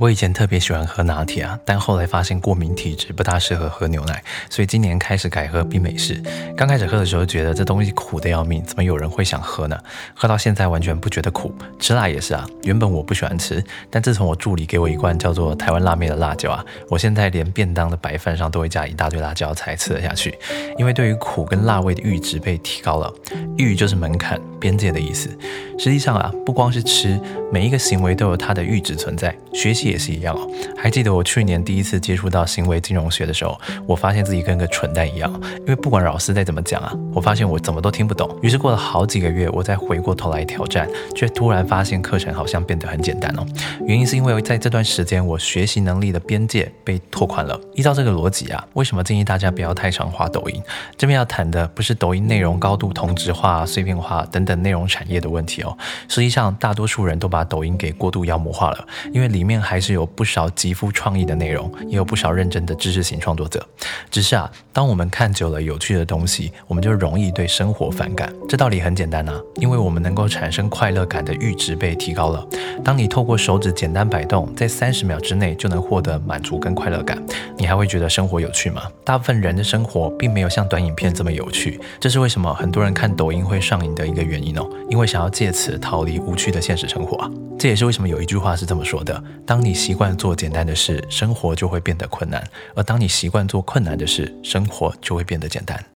我以前特别喜欢喝拿铁啊，但后来发现过敏体质不大适合喝牛奶，所以今年开始改喝冰美式。刚开始喝的时候觉得这东西苦的要命，怎么有人会想喝呢？喝到现在完全不觉得苦，吃辣也是啊。原本我不喜欢吃，但自从我助理给我一罐叫做台湾辣妹的辣椒啊，我现在连便当的白饭上都会加一大堆辣椒才吃得下去。因为对于苦跟辣味的阈值被提高了，阈就是门槛、边界的意思。实际上啊，不光是吃，每一个行为都有它的阈值存在，学习。也是一样哦。还记得我去年第一次接触到行为金融学的时候，我发现自己跟个蠢蛋一样。因为不管老师再怎么讲啊，我发现我怎么都听不懂。于是过了好几个月，我再回过头来挑战，却突然发现课程好像变得很简单哦。原因是因为在这段时间，我学习能力的边界被拓宽了。依照这个逻辑啊，为什么建议大家不要太常滑抖音？这边要谈的不是抖音内容高度同质化、碎片化等等内容产业的问题哦。实际上，大多数人都把抖音给过度妖魔化了，因为里面还。还是有不少极富创意的内容，也有不少认真的知识型创作者。只是啊，当我们看久了有趣的东西，我们就容易对生活反感。这道理很简单啊，因为我们能够产生快乐感的阈值被提高了。当你透过手指简单摆动，在三十秒之内就能获得满足跟快乐感，你还会觉得生活有趣吗？大部分人的生活并没有像短影片这么有趣。这是为什么很多人看抖音会上瘾的一个原因哦，因为想要借此逃离无趣的现实生活。这也是为什么有一句话是这么说的：当你习惯做简单的事，生活就会变得困难；而当你习惯做困难的事，生活就会变得简单。